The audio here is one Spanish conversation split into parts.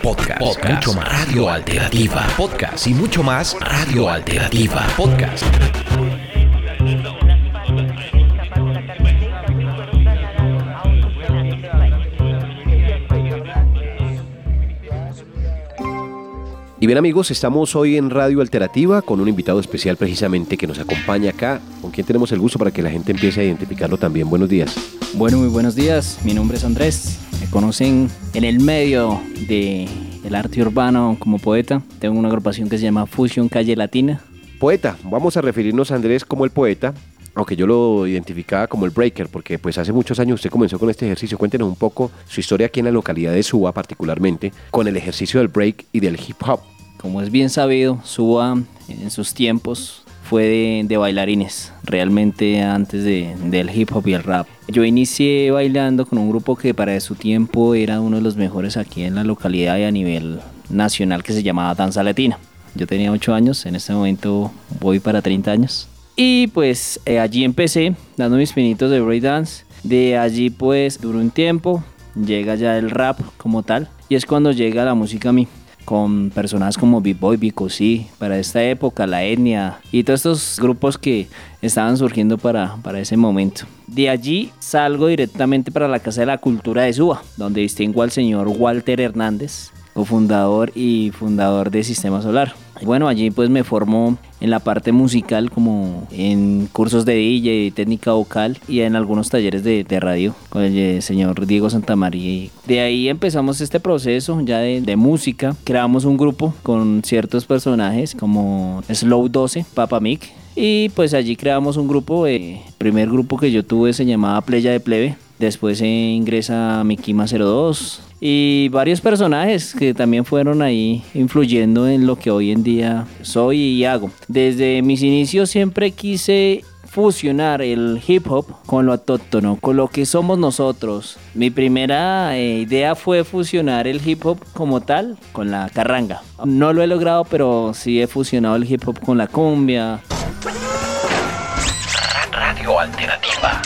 podcast, podcast, mucho más radio alternativa, podcast y mucho más radio alternativa, podcast. Y bien amigos, estamos hoy en Radio Alternativa con un invitado especial precisamente que nos acompaña acá, con quien tenemos el gusto para que la gente empiece a identificarlo también. Buenos días. Bueno, muy buenos días. Mi nombre es Andrés. Conocen en el medio de el arte urbano como poeta. Tengo una agrupación que se llama Fusion Calle Latina. Poeta, vamos a referirnos a Andrés como el poeta, aunque yo lo identificaba como el breaker, porque pues hace muchos años usted comenzó con este ejercicio. Cuéntenos un poco su historia aquí en la localidad de Suba particularmente, con el ejercicio del break y del hip hop. Como es bien sabido, Suba en sus tiempos fue de, bailarines, realmente antes de, del hip hop y el rap. Yo inicié bailando con un grupo que para su tiempo era uno de los mejores aquí en la localidad y a nivel nacional que se llamaba Danza Latina. Yo tenía 8 años, en este momento voy para 30 años. Y pues eh, allí empecé dando mis pinitos de breakdance. De allí pues duró un tiempo, llega ya el rap como tal y es cuando llega la música a mí con personas como B-Boy, sí para esta época, La Etnia y todos estos grupos que estaban surgiendo para, para ese momento. De allí salgo directamente para la Casa de la Cultura de Suba, donde distingo al señor Walter Hernández, cofundador y fundador de Sistema Solar. Bueno, allí pues me formó en la parte musical como en cursos de DJ, técnica vocal y en algunos talleres de, radio con el eh, señor Diego Santamaría. De ahí empezamos este proceso ya de, música. Creamos un grupo con ciertos personajes como Slow 12, Papa Mick. Y pues allí creamos un grupo, el eh, primer grupo que yo tuve se llamaba Playa de Plebe. Después se ingresa Mikima 02, y varios personajes que también fueron ahí influyendo en lo que hoy en día soy y hago. Desde mis inicios siempre quise fusionar el hip hop con lo autóctono, con lo que somos nosotros. Mi primera eh, idea fue fusionar el hip hop como tal con la carranga. No lo he logrado, pero sí he fusionado el hip hop con la cumbia. Radio Alternativa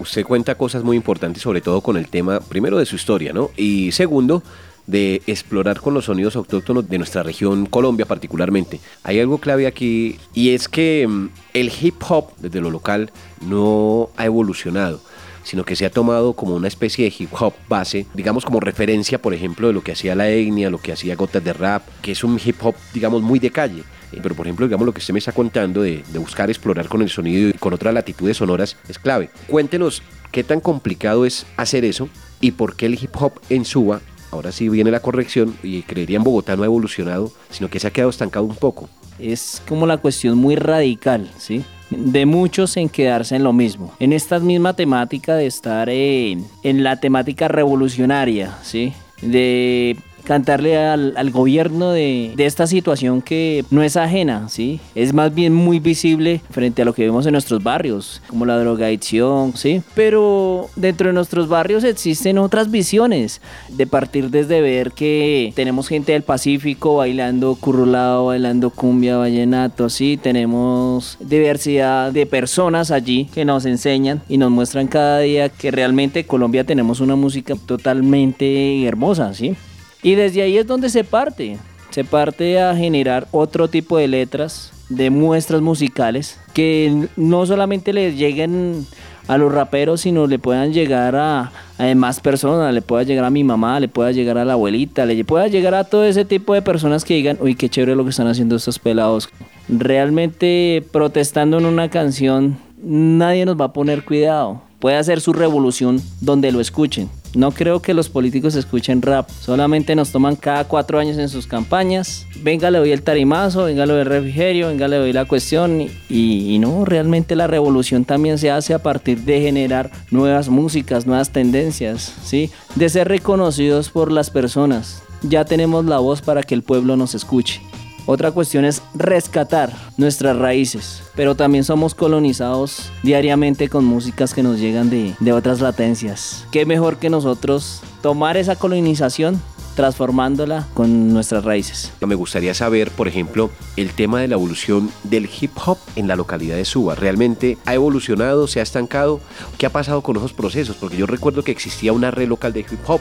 usted cuenta cosas muy importantes, sobre todo con el tema, primero, de su historia, ¿no? Y segundo, de explorar con los sonidos autóctonos de nuestra región, Colombia particularmente. Hay algo clave aquí y es que mm, el hip hop desde lo local no ha evolucionado sino que se ha tomado como una especie de hip hop base, digamos como referencia, por ejemplo, de lo que hacía la etnia, lo que hacía Gotas de Rap, que es un hip hop, digamos, muy de calle. Eh, pero, por ejemplo, digamos lo que usted me está contando de, de buscar explorar con el sonido y con otras latitudes sonoras es clave. Cuéntenos qué tan complicado es hacer eso y por qué el hip hop en Suba, ahora sí viene la corrección, y creería en Bogotá no ha evolucionado, sino que se ha quedado estancado un poco. Es como la cuestión muy radical, ¿sí? de muchos en quedarse en lo mismo. En esta misma temática de estar en, la temática revolucionaria, ¿sí? De cantarle al, gobierno de, esta situación que no es ajena, ¿sí? Es más bien muy visible frente a lo que vemos en nuestros barrios, como la drogadicción, ¿sí? Pero dentro de nuestros barrios existen otras visiones, de partir desde ver que tenemos gente del Pacífico bailando currulado, bailando cumbia, vallenato, ¿sí? Tenemos diversidad de personas allí que nos enseñan y nos muestran cada día que realmente Colombia tenemos una música totalmente hermosa, ¿sí? Y desde ahí es donde se parte. Se parte a generar otro tipo de letras, de muestras musicales, que no solamente les lleguen a los raperos, sino le puedan llegar a, a más personas, le pueda llegar a mi mamá, le pueda llegar a la abuelita, le pueda llegar a todo ese tipo de personas que digan, uy, qué chévere lo que están haciendo estos pelados. Realmente protestando en una canción, nadie nos va a poner cuidado. Puede hacer su revolución donde lo escuchen no creo que los políticos escuchen rap, solamente nos toman cada cuatro años en sus campañas. Venga, le doy el tarimazo, venga, le doy el refrigerio, venga, le doy la cuestión. Y, no, realmente la revolución también se hace a partir de generar nuevas músicas, nuevas tendencias, ¿sí? De ser reconocidos por las personas. Ya tenemos la voz para que el pueblo nos escuche. Otra cuestión es rescatar nuestras raíces, pero también somos colonizados diariamente con músicas que nos llegan de, de otras latencias. ¿Qué mejor que nosotros tomar esa colonización transformándola con nuestras raíces. Me gustaría saber, por ejemplo, el tema de la evolución del hip hop en la localidad de Suba. ¿Realmente ha evolucionado, se ha estancado? ¿Qué ha pasado con esos procesos? Porque yo recuerdo que existía una red local de hip hop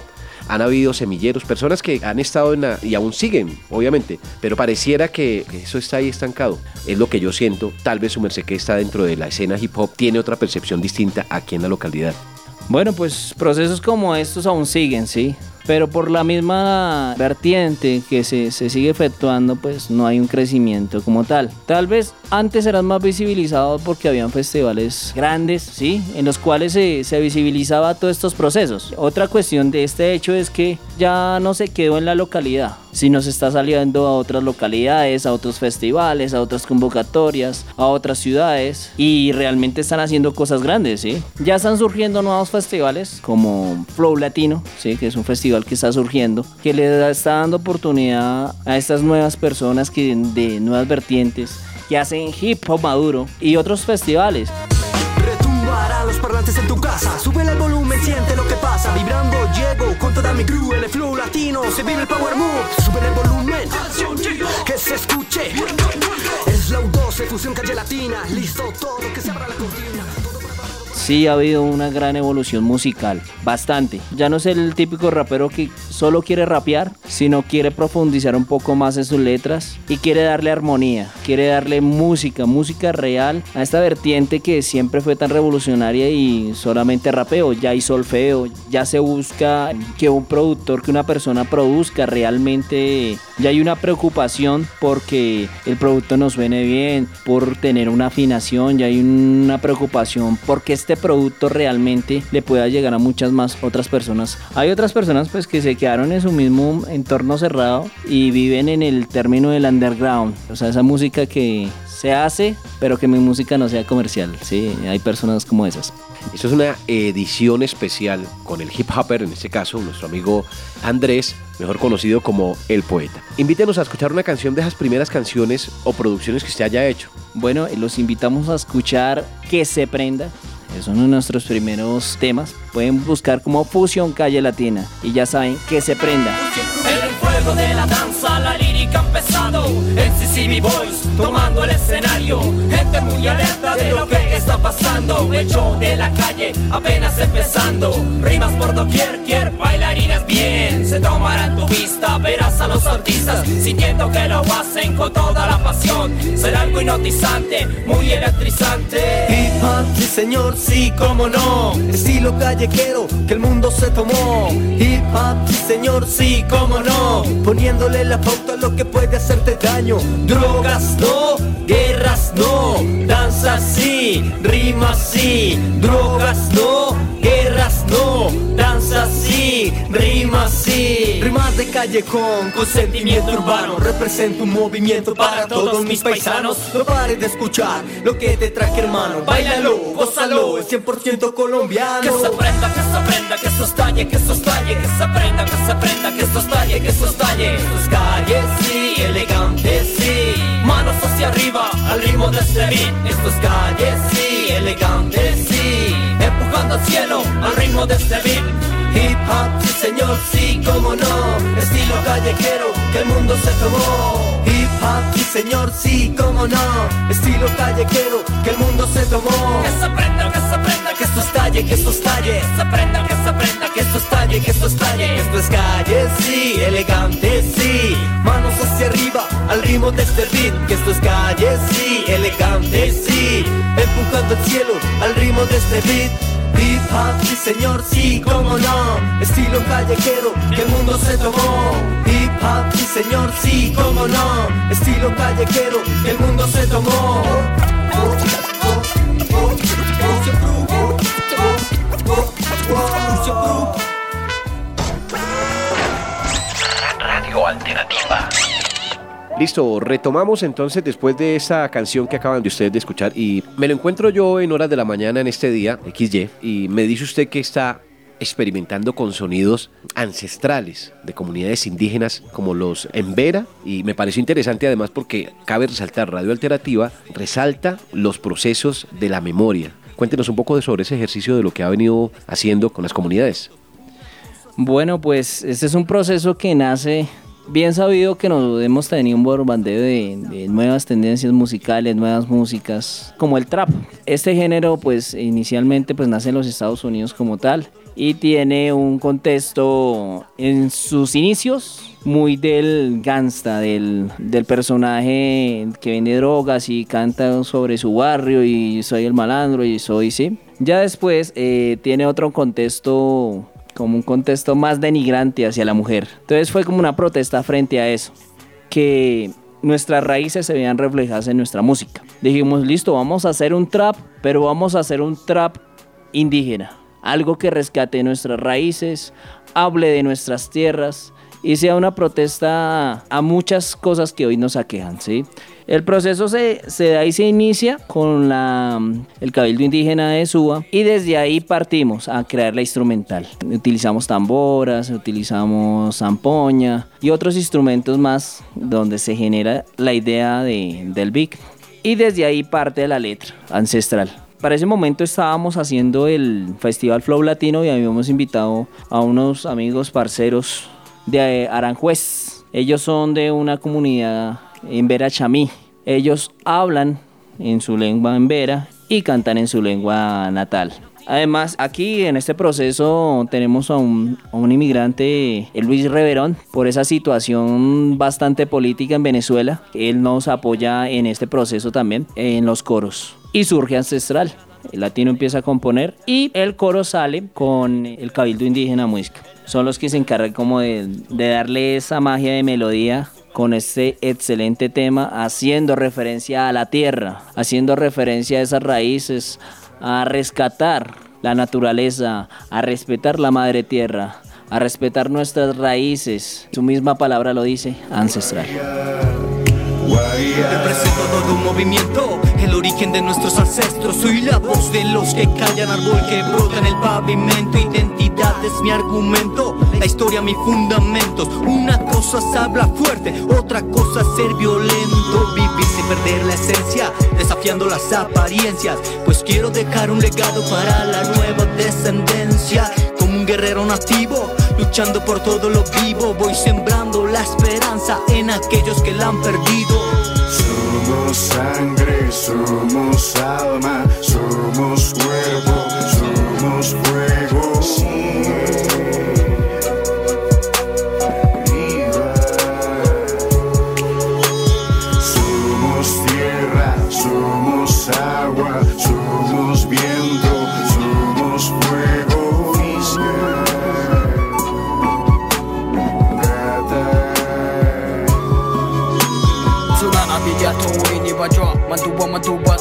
han habido semilleros, personas que han estado en la, y aún siguen, obviamente, pero pareciera que eso está ahí estancado. Es lo que yo siento. Tal vez su merced que está dentro de la escena hip hop tiene otra percepción distinta aquí en la localidad. Bueno, pues procesos como estos aún siguen, sí pero por la misma vertiente que se, se, sigue efectuando, pues no hay un crecimiento como tal. Tal vez antes eran más visibilizados porque habían festivales grandes, ¿sí? En los cuales se, se visibilizaba todos estos procesos. Otra cuestión de este hecho es que ya no se quedó en la localidad, sino se está saliendo a otras localidades, a otros festivales, a otras convocatorias, a otras ciudades y realmente están haciendo cosas grandes, ¿sí? Ya están surgiendo nuevos festivales como Flow Latino, ¿sí? Que es un festival que está surgiendo, que le está dando oportunidad a estas nuevas personas que de nuevas vertientes que hacen hip hop maduro y otros festivales. Se vive el power move, sube el volumen, que se escuche, es la U12, fusión calle latina, listo todo, que se abra la cortina sí ha habido una gran evolución musical, bastante. Ya no es el típico rapero que solo quiere rapear, sino quiere profundizar un poco más en sus letras y quiere darle armonía, quiere darle música, música real a esta vertiente que siempre fue tan revolucionaria y solamente rapeo. Ya hay solfeo, ya se busca que un productor, que una persona produzca realmente, ya hay una preocupación porque el producto nos suene bien, por tener una afinación, ya hay una preocupación porque este producto realmente le pueda llegar a muchas más otras personas. Hay otras personas pues que se quedaron en su mismo entorno cerrado y viven en el término del underground, o sea, esa música que se hace, pero que mi música no sea comercial, sí, hay personas como esas. Esto es una edición especial con el hip hopper, en este caso nuestro amigo Andrés, mejor conocido como El Poeta. Invítenos a escuchar una canción de esas primeras canciones o producciones que usted haya hecho. Bueno, los invitamos a escuchar Que se prenda, es uno de nuestros primeros temas. Pueden buscar como Fusión Calle Latina y ya saben que se prenda. el fuego de la danza, la lírica empezado. En CCB Boys tomando el escenario. Gente muy alerta de lo que está pasando. Hecho de la calle apenas empezando. Rimas por doquier, quier bailarinas bien. Se tomarán tu vista, verás a los artistas sintiendo que lo hacen con toda la pasión. Será algo hipnotizante, muy electrizante. Hip hop, sí señor, sí, como no. Estilo callejero que el mundo se tomó. Hip hop, sí señor, sí, como no. Poniéndole la pauta a lo que puede hacerte daño. Drogas no, guerras no. Danza sí, rimas sí. Drogas no, guerras no. Danza sí, rimas sí. Rimas de callejón con sentimiento urbano. Represento un movimiento para todos mis paisanos. No pares de escuchar lo que te traje, hermano. Báilalo, gózalo, es 100% colombiano. Que se aprenda, que se aprenda, que esto estalle, que esto estalle, que se aprenda, que se aprenda, que esto estalle, que esto estalle. Esto es calle, sí, elegante, sí. Manos hacia arriba, al ritmo de este beat. Esto es calle, sí, elegante, sí. Empujando al cielo, al ritmo de este beat. Hip hop, sí señor, sí, como no. Estilo callejero que el mundo se tomó. Hip hop, sí señor, sí, como no. Estilo callejero que el mundo se tomó. Que se aprenda, que se aprenda, Que esto estalle, que esto estalle. que se aprenda, que se aprenda, Que esto estalle, que esto estalle. Esto es calle, sí, elegante, sí. Manos hacia arriba, al ritmo de este beat. Que esto es calle, sí, elegante, sí. Empujando el cielo, al ritmo de este beat. Hip hop, sí señor, sí, como no. Estilo callejero que el mundo se tomó. Hip hop, sí señor, sí, como no. Estilo callejero que el mundo se tomó. Radio Alternativa. Listo, retomamos entonces después de esa canción que acaban de ustedes de escuchar y me lo encuentro yo en horas de la mañana en este día, XY, y me dice usted que está experimentando con sonidos ancestrales de comunidades indígenas como los Embera y me pareció interesante además porque cabe resaltar Radio Alternativa resalta los procesos de la memoria. Cuéntenos un poco sobre ese ejercicio de lo que ha venido haciendo con las comunidades. Bueno, pues este es un proceso que nace bien sabido que nos hemos tenido un bombardeo de, de, nuevas tendencias musicales, nuevas músicas, como el trap. Este género, pues inicialmente, pues nace en los Estados Unidos como tal y tiene un contexto en sus inicios muy del gangsta, del, del, personaje que vende drogas y canta sobre su barrio y soy el malandro y soy, sí. Ya después eh, tiene otro contexto, como un contexto más denigrante hacia la mujer. Entonces fue como una protesta frente a eso, que nuestras raíces se veían reflejadas en nuestra música. Dijimos, listo, vamos a hacer un trap, pero vamos a hacer un trap indígena. Algo que rescate nuestras raíces, hable de nuestras tierras y sea una protesta a muchas cosas que hoy nos aquejan, ¿sí? El proceso se, se da y se inicia con la, el Cabildo Indígena de Suba y desde ahí partimos a crear la instrumental. Utilizamos tamboras, utilizamos zampoña y otros instrumentos más donde se genera la idea de, del beat. Y desde ahí parte la letra ancestral. Para ese momento estábamos haciendo el Festival Flow Latino y habíamos invitado a unos amigos parceros de Aranjuez. Ellos son de una comunidad en Vera Chamí. Ellos hablan en su lengua en Vera y cantan en su lengua natal. Además, aquí en este proceso tenemos a un, inmigrante, Luis Reverón, por esa situación bastante política en Venezuela. Él nos apoya en este proceso también, en los coros. Y surge Ancestral. El latino empieza a componer y el coro sale con el Cabildo Indígena Muisca. Son los que se encargan como de, de darle esa magia de melodía con este excelente tema, haciendo referencia a la tierra, haciendo referencia a esas raíces, a rescatar la naturaleza, a respetar la madre tierra, a respetar nuestras raíces. Su misma palabra lo dice, ancestral. Represento todo un movimiento, el origen de nuestros ancestros. Soy la voz de los que callan, árbol que brota en el pavimento. Identidad es mi argumento, la historia mis fundamentos. Una cosa es hablar fuerte, otra cosa ser violento. Vivir sin perder la esencia, desafiando las apariencias. Pues quiero dejar un legado para la nueva descendencia. Como un guerrero nativo, luchando por todo lo vivo. Voy sembrando la esperanza en aquellos que la han perdido. Somos sangre, somos alma, somos cuerpo, somos fuego.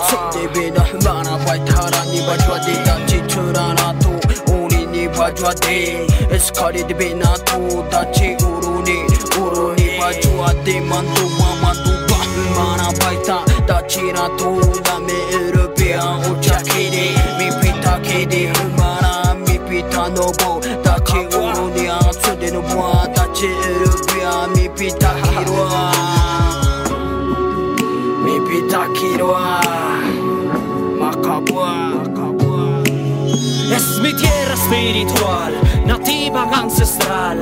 생제비 너 얼마나 활탈하니 봐줘야 돼 다치출 않아도 우리니 봐줘야 돼 에스카리드 비나도 다치 우르니 우르니 봐줘야 돼만 두마 만두가 얼마나 발타 다치라도 남의 일을 비한 오차키니 미피타키니 얼마나 미피타 너보 다치 우르니 앞서대는 봐 다치 일을 비한 미피타키로 pitaquiroa Macabua Es mi tierra espiritual, nativa ancestral.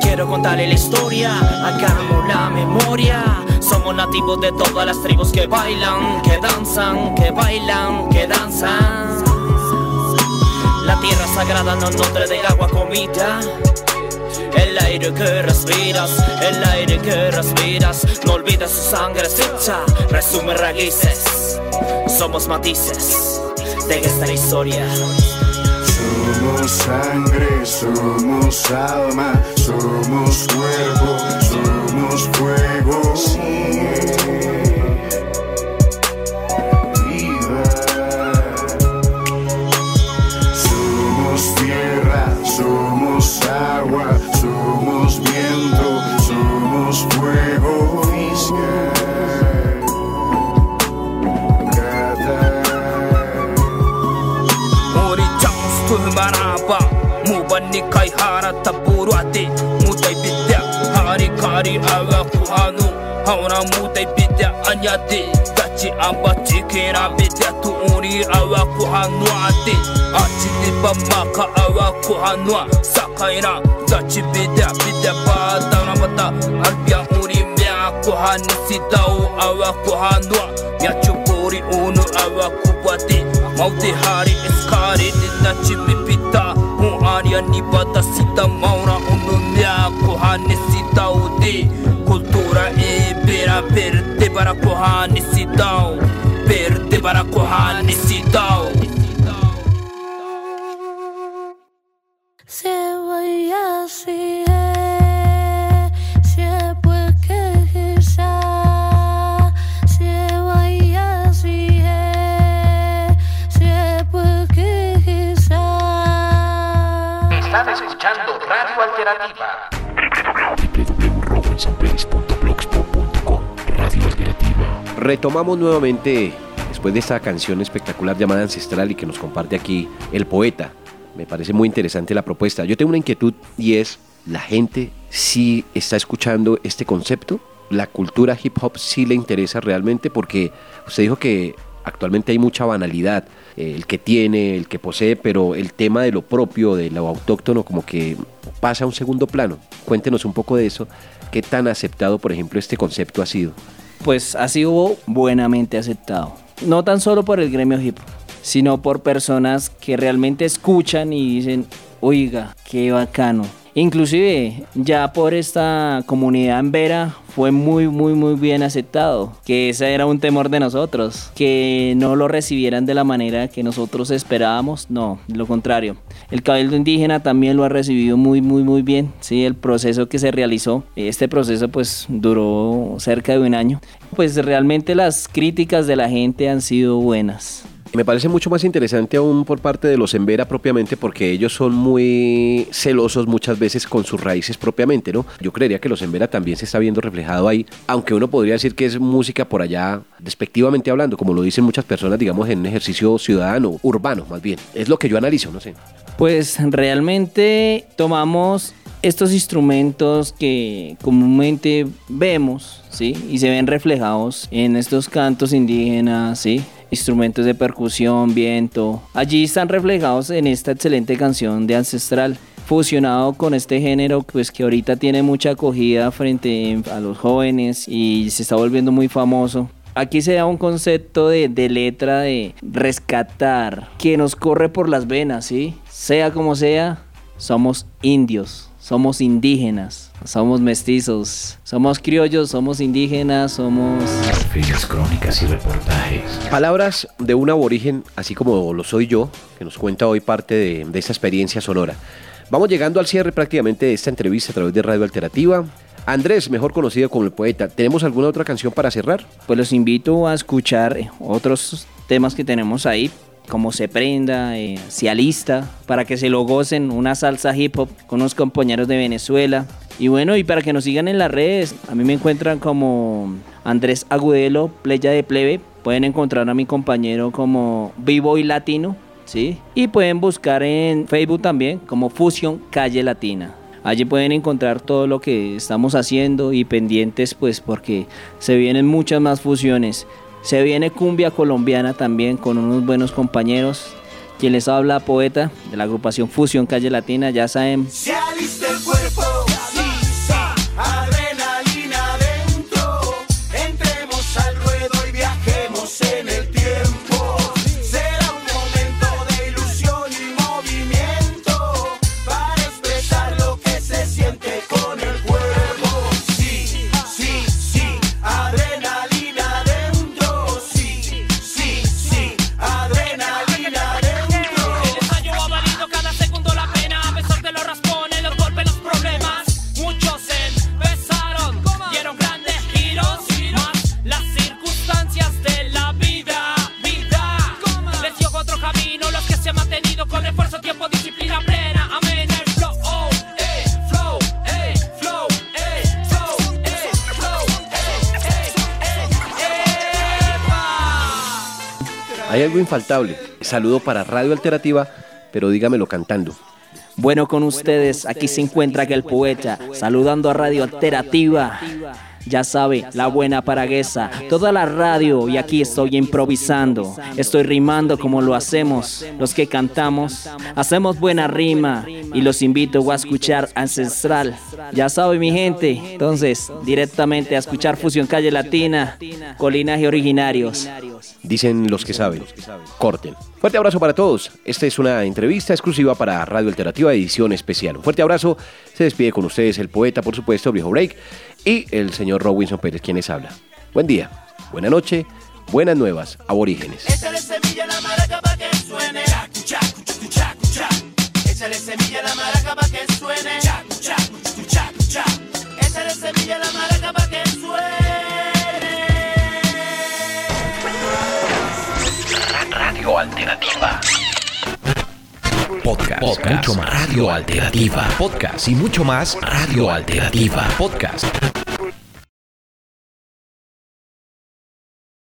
Quiero contarle la historia, hagamos la memoria. Somos nativos de todas las tribus que bailan, que danzan, que bailan, que danzan. La tierra sagrada nos nutre del agua comida. El aire que respiras, el aire que respiras, no olvides su sangre hecha, resume raíces, somos matices de esta historia. Somos sangre, somos alma, somos cuerpo, somos fuego. mera bedat uri awa ku hanwa te achi bamba ka awa ku sakaina dachi beda beda pa dana mata. Arbia uri mea ku hani sitau awa ku unu awa ku pate maute hari dachi bepita un aria ni bata sita maura unu mea ku hani sitau kultura e bera bara ku hani sitau. Se voy así, se puede que sea. Están escuchando Radio Alternativa. www.robinsanperis.blogspot.com Radio Alternativa. Retomamos nuevamente después de esta canción espectacular llamada Ancestral y que nos comparte aquí el poeta. Me parece muy interesante la propuesta. Yo tengo una inquietud y es, ¿la gente sí está escuchando este concepto? ¿La cultura hip hop sí le interesa realmente? Porque usted dijo que actualmente hay mucha banalidad, eh, el que tiene, el que posee, pero el tema de lo propio, de lo autóctono, como que pasa a un segundo plano. Cuéntenos un poco de eso. ¿Qué tan aceptado, por ejemplo, este concepto ha sido? Pues ha sido buenamente aceptado. No tan solo por el gremio hip sino por personas que realmente escuchan y dicen, oiga, qué bacano. Inclusive ya por esta comunidad en Vera fue muy muy muy bien aceptado, que ese era un temor de nosotros, que no lo recibieran de la manera que nosotros esperábamos, no, lo contrario. El cabildo indígena también lo ha recibido muy muy muy bien, sí, el proceso que se realizó, este proceso pues duró cerca de un año, pues realmente las críticas de la gente han sido buenas. Me parece mucho más interesante aún por parte de los Embera propiamente porque ellos son muy celosos muchas veces con sus raíces propiamente, ¿no? Yo creería que los Embera también se está viendo reflejado ahí, aunque uno podría decir que es música por allá, despectivamente hablando, como lo dicen muchas personas, digamos, en un ejercicio ciudadano, urbano más bien. Es lo que yo analizo, no sé. Pues realmente tomamos estos instrumentos que comúnmente vemos, ¿sí? Y se ven reflejados en estos cantos indígenas, ¿sí? Instrumentos de percusión, viento. Allí están reflejados en esta excelente canción de Ancestral, fusionado con este género pues que ahorita tiene mucha acogida frente a los jóvenes y se está volviendo muy famoso. Aquí se da un concepto de, de letra de rescatar, que nos corre por las venas, ¿sí? Sea como sea, somos indios, somos indígenas, somos mestizos, somos criollos, somos indígenas, somos... Crónicas y reportajes. Palabras de un aborigen, así como lo soy yo, que nos cuenta hoy parte de, de esta experiencia sonora. Vamos llegando al cierre prácticamente de esta entrevista a través de Radio Alternativa. Andrés, mejor conocido como el poeta, ¿tenemos alguna otra canción para cerrar? Pues los invito a escuchar otros temas que tenemos ahí, como Se Prenda, eh, Cialista, para que se lo gocen, una salsa hip hop con unos compañeros de Venezuela. Y bueno, y para que nos sigan en las redes, a mí me encuentran como Andrés Agudelo, Playa de Plebe. Pueden encontrar a mi compañero como Vivo y Latino, ¿sí? Y pueden buscar en Facebook también como Fusión Calle Latina. Allí pueden encontrar todo lo que estamos haciendo y pendientes pues porque se vienen muchas más fusiones. Se viene cumbia colombiana también con unos buenos compañeros. Quien les habla, poeta de la agrupación Fusión Calle Latina, ya saben, Hay algo infaltable. Saludo para Radio Alternativa, pero dígamelo cantando. Bueno, con ustedes aquí se encuentra aquel poeta saludando a Radio Alternativa Ya sabe, la buena paraguesa, toda la radio y aquí estoy improvisando. Estoy rimando como lo hacemos, los que cantamos. Hacemos buena rima y los invito a escuchar Ancestral. Ya sabe mi gente, entonces directamente a escuchar Fusión Calle Latina, Colinaje Originarios. Dicen los que saben. Corten. Fuerte abrazo para todos. Esta es una entrevista exclusiva para Radio Alternativa Edición Especial. Un fuerte abrazo. Se despide con ustedes el poeta, por supuesto, Viejo Break, y el señor Robinson Pérez, quienes habla. Buen día, buena noche, buenas nuevas, aborígenes. Échale semilla a la maraca pa' que suene. Chacu, chacu, chucu, chacu, chacu. Échale semilla a la maraca pa' que suene. Chacu, chacu, chucu, chacu, chacu. Échale semilla a la maraca pa' que suene. Radio Alternativa. Podcast, mucho más. Radio Alternativa. Podcast y mucho más. Radio Alternativa. Podcast.